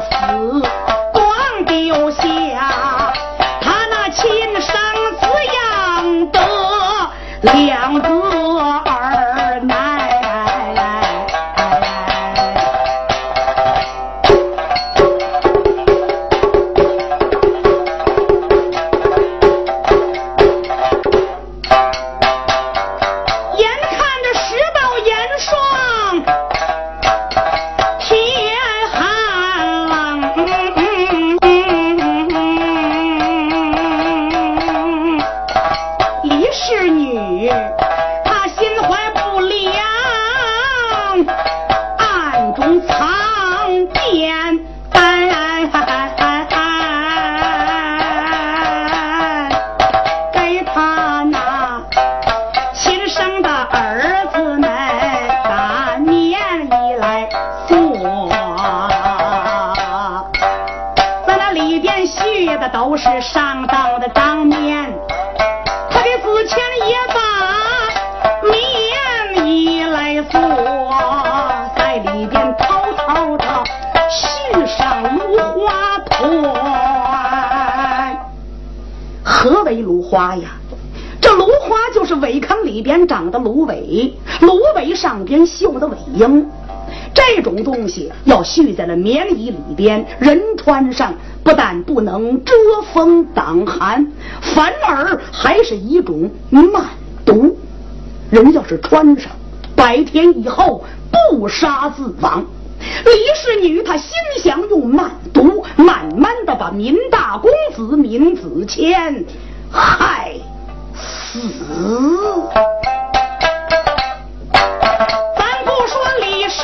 死，光丢下他那亲生子养的上道的当面，他的子清也把棉衣来做，在里边偷偷的续上芦花团。何为芦花呀？这芦花就是苇坑里边长的芦苇，芦苇上边绣的尾缨，这种东西要续在了棉衣里边，人穿上。不但不能遮风挡寒，反而还是一种慢毒。人要是穿上，百天以后不杀自亡。李氏女她心想用慢毒，慢慢的把民大公子闵子谦。害死！咱不说李氏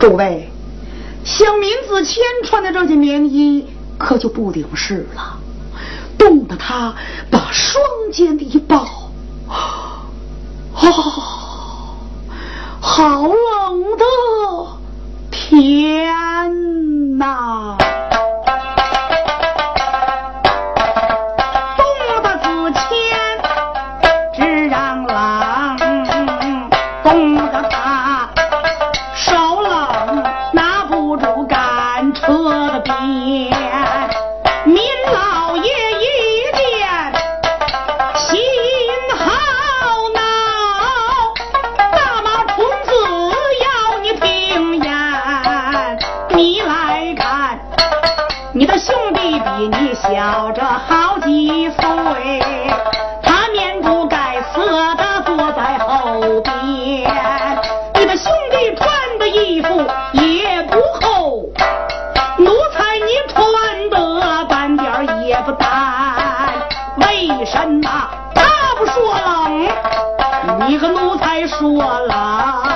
诸位，像闵子谦穿的这件棉衣，可就不顶事了。冻得他把双肩一抱，啊、好，好啊！那他不说了你和奴才说了。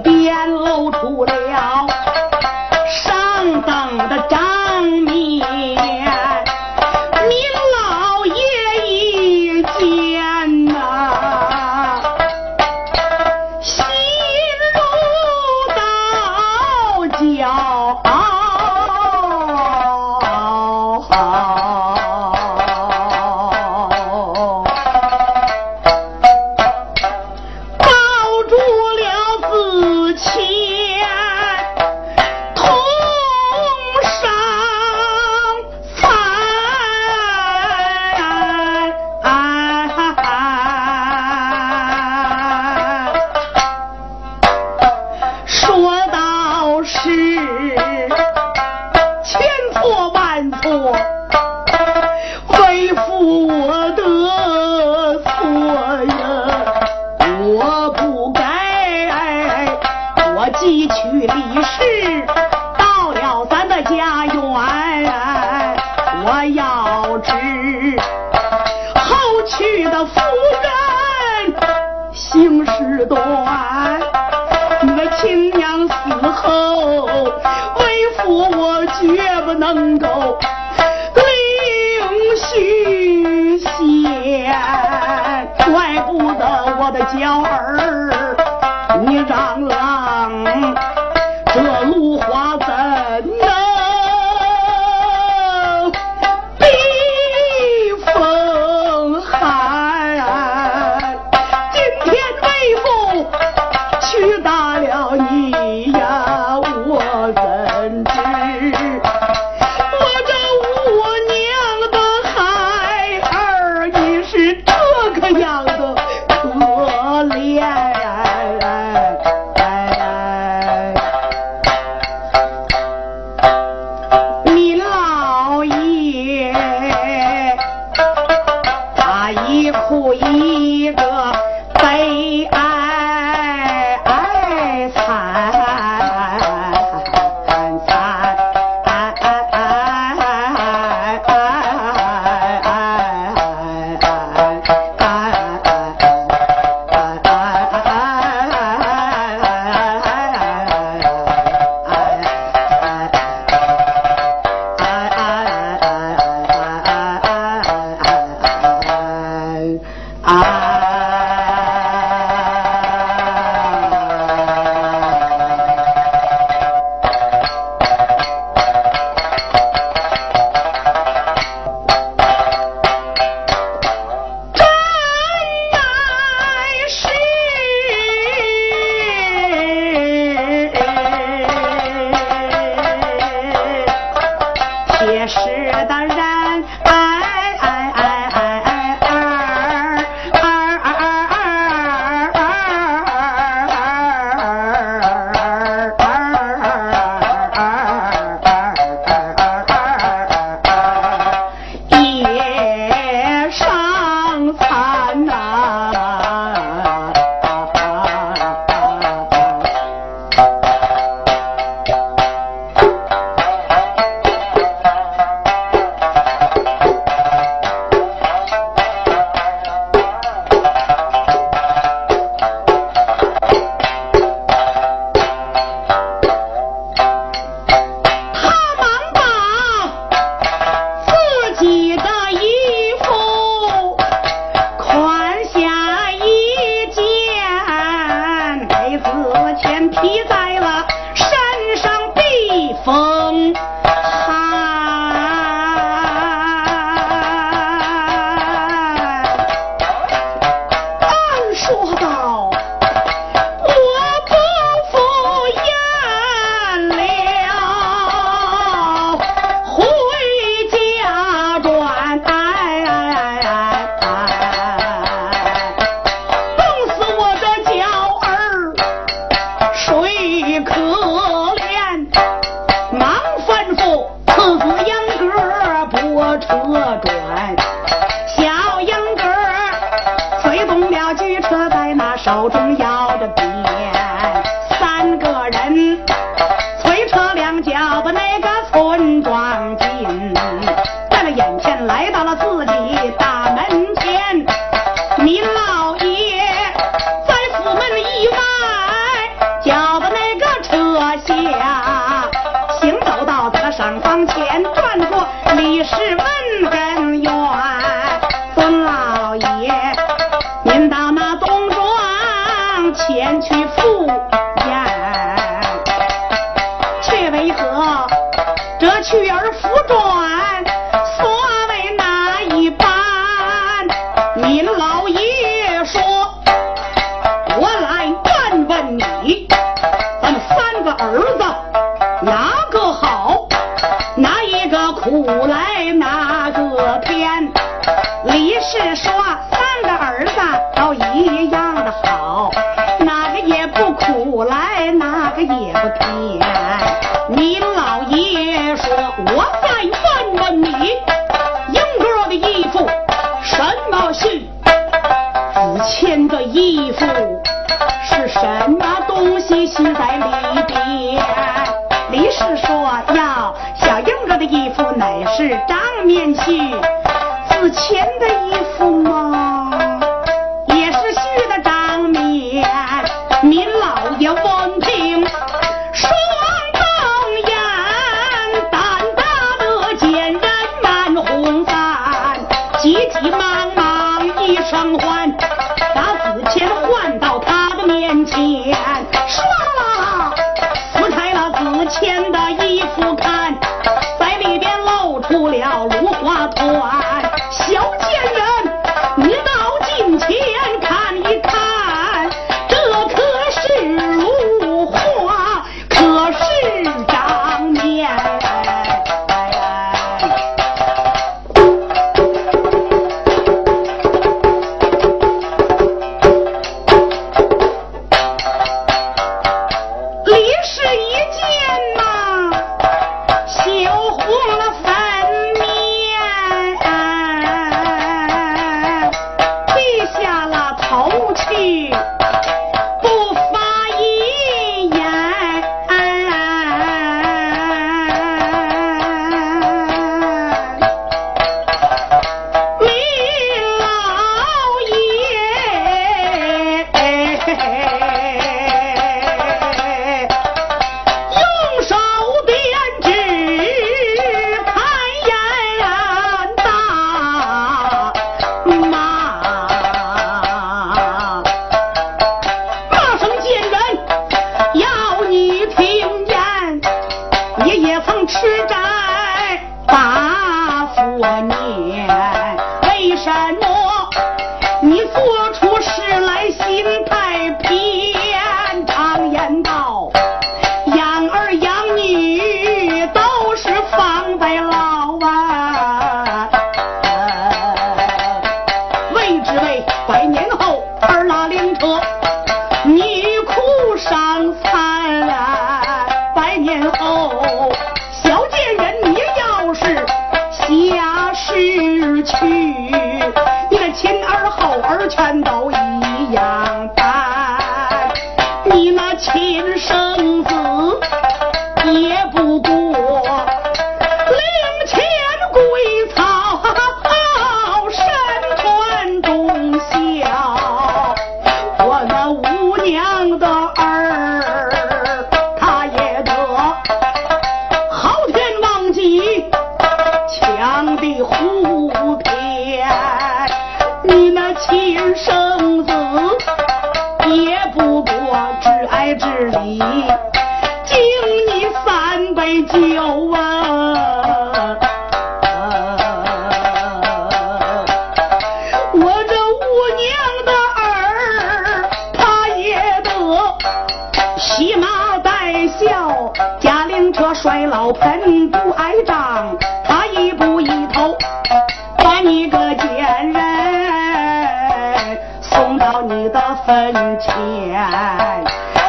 边喽卧槽去而复转，儿全都一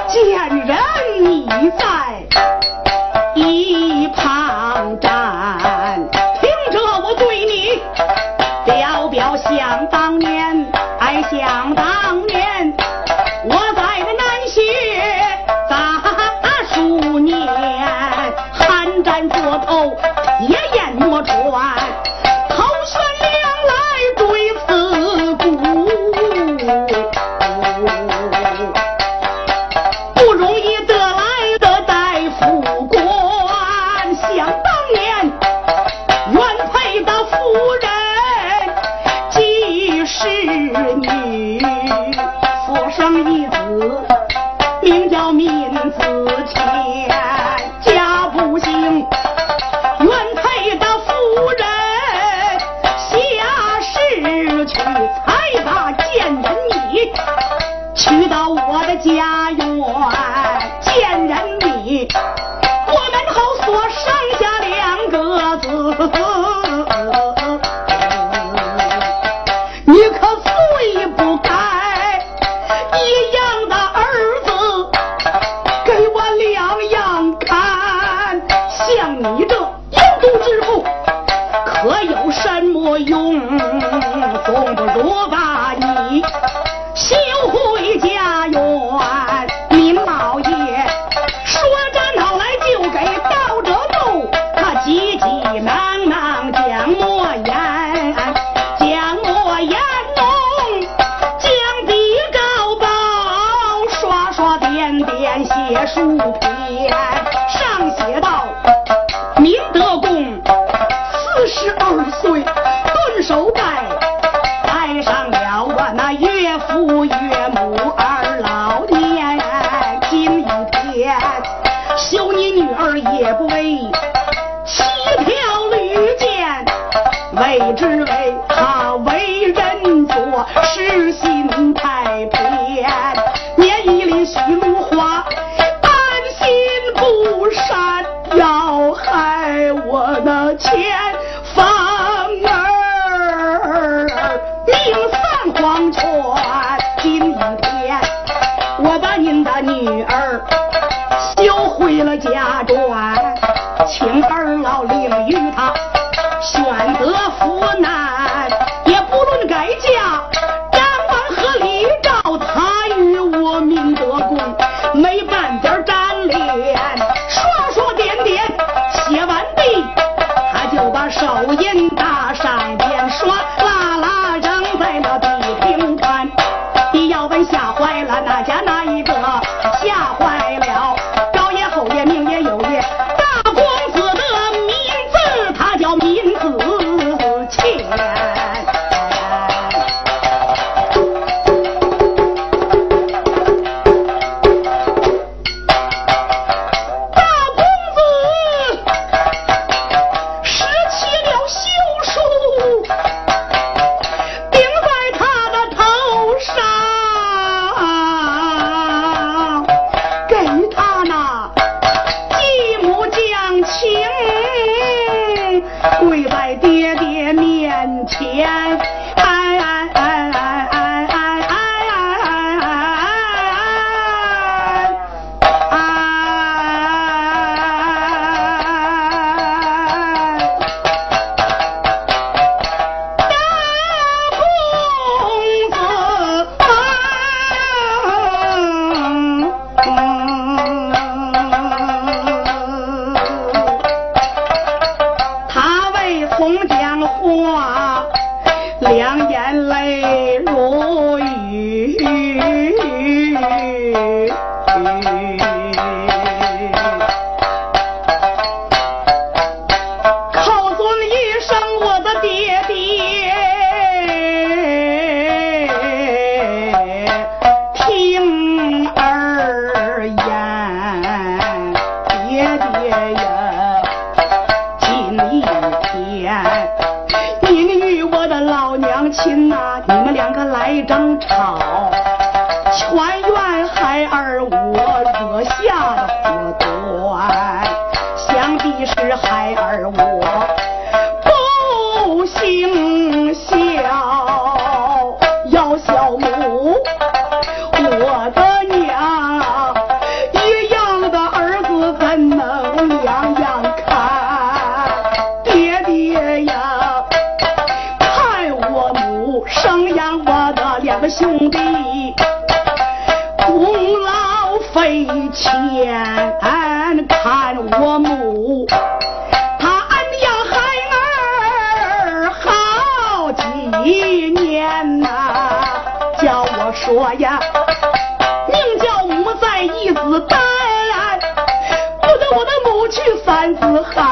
见人已在。美之为坟前看我母，他恩呀孩儿好几年呐，叫我说呀，宁叫母再一子单，不得我的母去三子寒。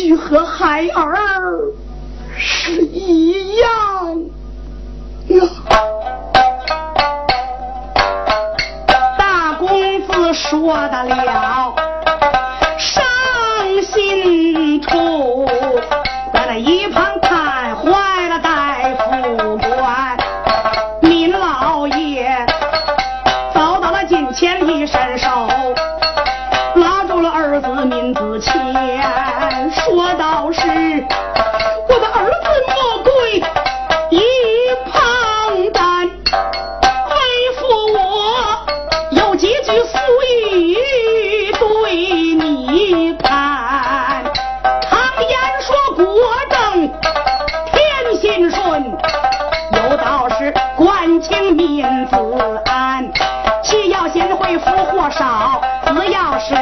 去和孩儿是一样大公子说的了，伤心处，在那一旁。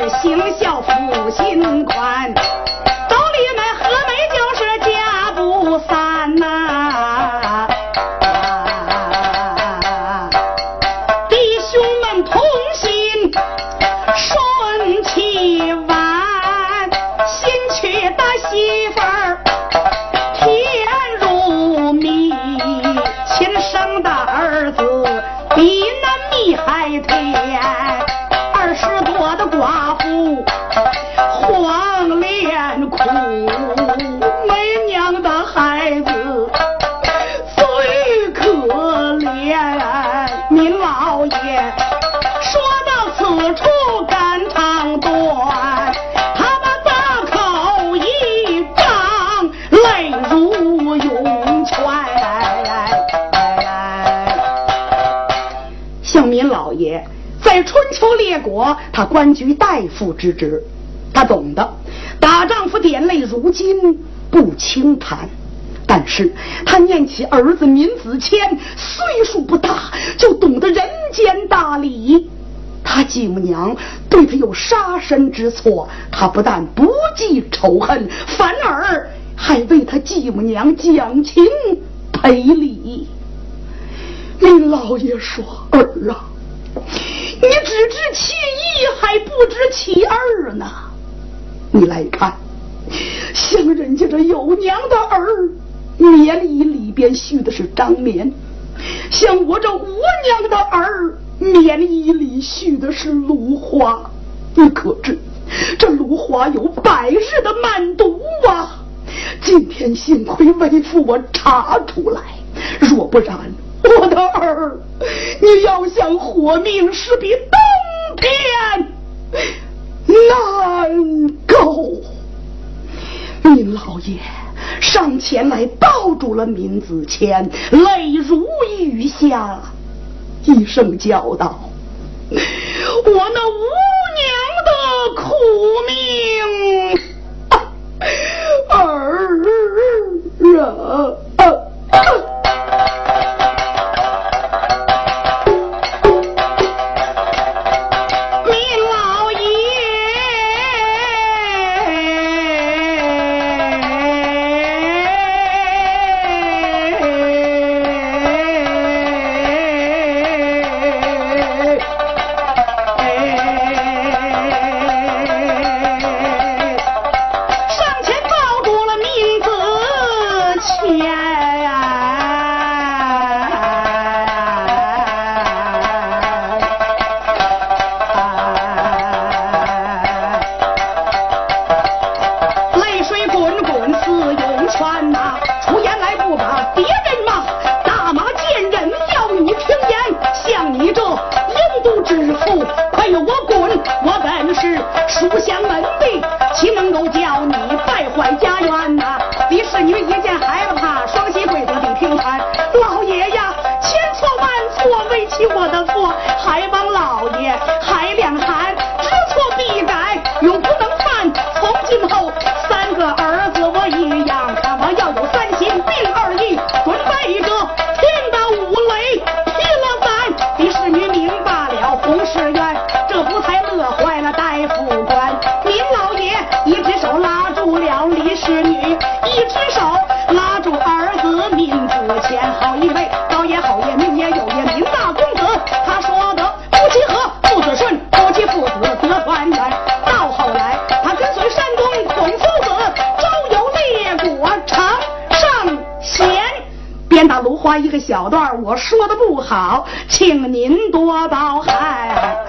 行孝父心宽我他官居大夫之职，他懂得大丈夫点泪如今不轻弹。但是他念起儿子闵子骞岁数不大，就懂得人间大礼。他继母娘对他有杀身之错，他不但不记仇恨，反而还为他继母娘讲情赔礼。林老爷说：“儿啊。”你只知其一，还不知其二呢。你来看，像人家这有娘的儿，棉衣里边絮的是张棉；像我这无娘的儿，棉衣里絮的是芦花。你可知这芦花有百日的慢毒啊？今天幸亏为父我查出来，若不然。我的儿，你要想活命，是比登天难够。您老爷上前来抱住了闵子骞，泪如雨下，一声叫道：“我那无娘的苦命儿啊！”小段，我说的不好，请您多包涵。